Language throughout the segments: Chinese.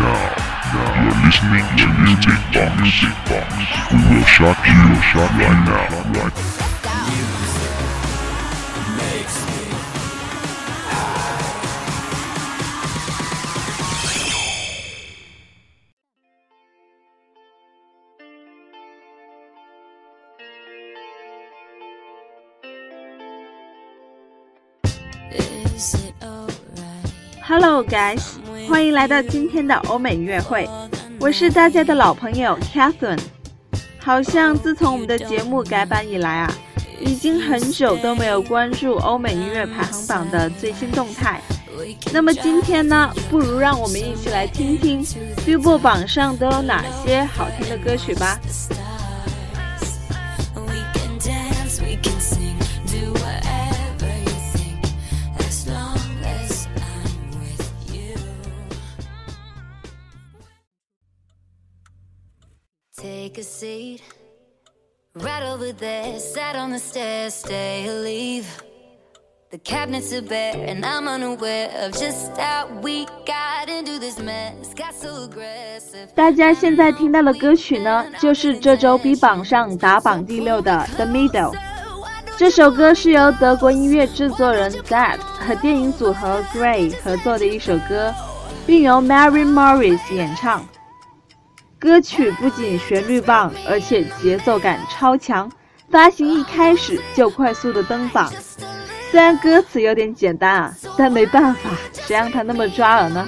You're listening to Music Box. Music Box. We will shock you, shock right now. Right Is it alright? Hello guys，欢迎来到今天的欧美音乐会，我是大家的老朋友 Catherine。好像自从我们的节目改版以来啊，已经很久都没有关注欧美音乐排行榜的最新动态。那么今天呢，不如让我们一起来听听 Billboard 榜上都有哪些好听的歌曲吧。Seat, right over there, sat on the stairs, stay or leave. The cabinets are bare, and I'm unaware of just how we got into this mess. Got so aggressive. 大家现在听到的歌曲呢，就是这周 B 榜上打榜第六的《The Middle》。这首歌是由德国音乐制作人 Zed 和电影组合 Grey 合作的一首歌，并由 Mary Morris 演唱。歌曲不仅旋律棒，而且节奏感超强，发行一开始就快速的登榜。虽然歌词有点简单啊，但没办法，谁让他那么抓耳呢？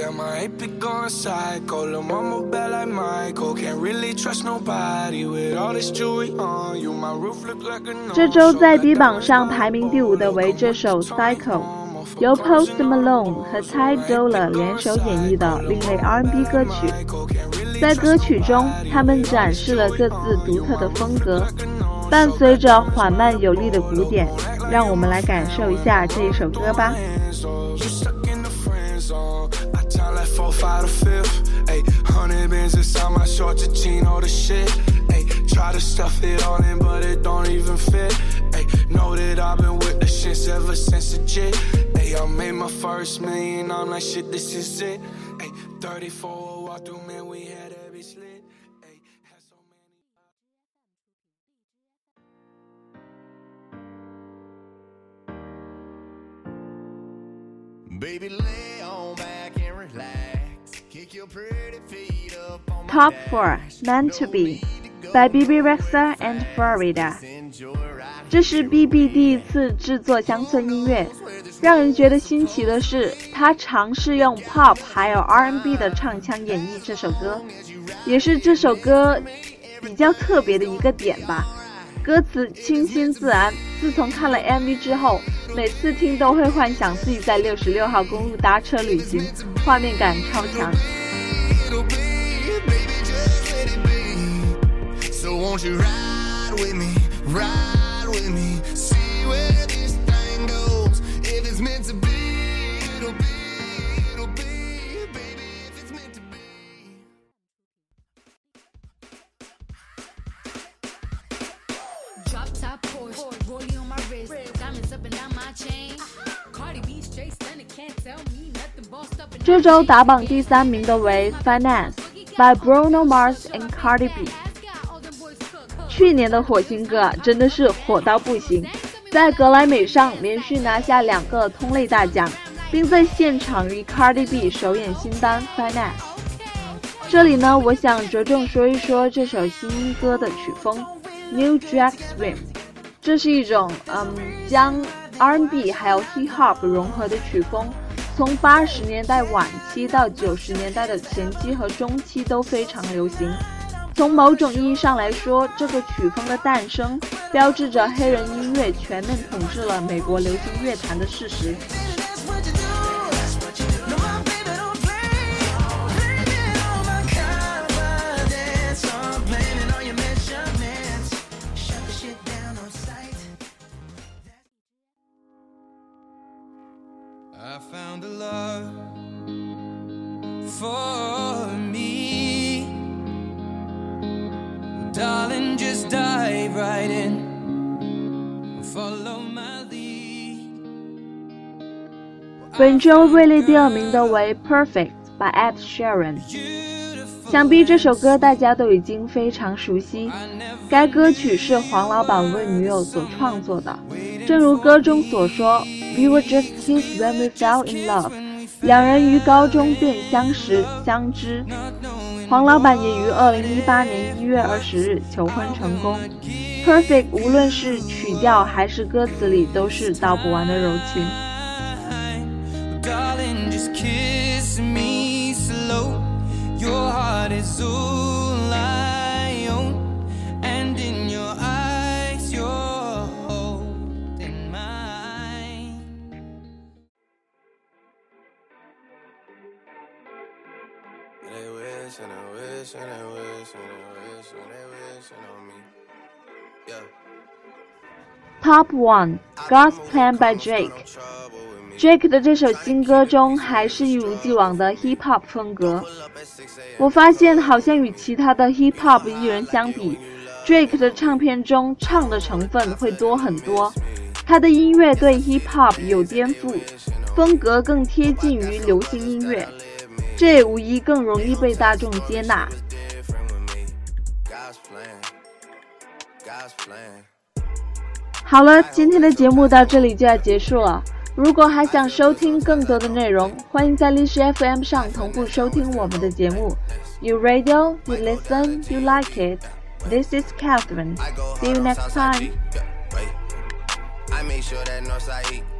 Damn, I ain't been going psycho. Lil' mama bad like Michael. Can't really trust nobody with all this jewelry on you. My roof look like a no 这周在低榜上排名第五的为这首《Cycle》，由 Post Malone 和 Ty Dolla 联手演绎的另类 R&B 歌曲。在歌曲中，他们展示了各自独特的风格，伴随着缓慢有力的鼓点，让我们来感受一下这一首歌吧。Four, five to fifth. Ayy, hundred bands inside my shorts, a jean, all the shit. Ayy, try to stuff it all in, but it don't even fit. Ayy, know that I've been with the shits ever since the jit. Ayy, I made my first million, I'm like shit, this is it. Ayy, 34 walk through, man, we had every so many. Baby, lay Top dash. Four Meant to Be by BB Rexa and Florida。这是 BB 第一次制作乡村音乐，让人觉得新奇的是，他尝试用 pop 还有 R&B 的唱腔演绎这首歌，也是这首歌比较特别的一个点吧。歌词清新自然，自从看了 MV 之后，每次听都会幻想自己在六十六号公路搭车旅行，画面感超强。won't you ride with me, ride with me, see where this thing goes. If it's meant to be, it'll be, it'll be, baby, if it's meant to be. Drop top Porsche, rollie on my wrist, diamonds up and down my chain. Cardi B straight stunning, can't tell me nothing. Bossed up and 这周打榜第三名的为《Finance》by Bruno Mars and Cardi B。 去年的火星哥啊，真的是火到不行，在格莱美上连续拿下两个通类大奖，并在现场与 Cardi B 首演新单《Finesse》。这里呢，我想着重说一说这首新歌的曲风，New Jack Swing。这是一种嗯，将 R&B 还有 Hip Hop 融合的曲风，从八十年代晚期到九十年代的前期和中期都非常流行。从某种意义上来说，这个曲风的诞生，标志着黑人音乐全面统治了美国流行乐坛的事实。Darling, just dive right in. Follow my lead. 本周位列第二名的为《Perfect》by Ed Sheeran。想必这首歌大家都已经非常熟悉。该歌曲是黄老板为女友所创作的，正如歌中所说。We were just kids when we fell in love。两人于高中便相识相知。黄老板也于二零一八年一月二十日求婚成功。Perfect 无论是曲调还是歌词里都是道不完的柔情。Darling, just And. They wish and they wish and they wish and they wish on me. Yeah. Top One God's Plan by Drake。Drake 的这首新歌中还是一如既往的 hip hop 风格。我发现好像与其他的 hip hop 艺人相比，Drake 的唱片中唱的成分会多很多。他的音乐对 hip hop 有颠覆，风格更贴近于流行音乐，这无疑更容易被大众接纳。好了，今天的节目到这里就要结束了。如果还想收听更多的内容，欢迎在荔枝 FM 上同步收听我们的节目。You radio, you listen, you like it. This is Catherine. See you hard, next south side time.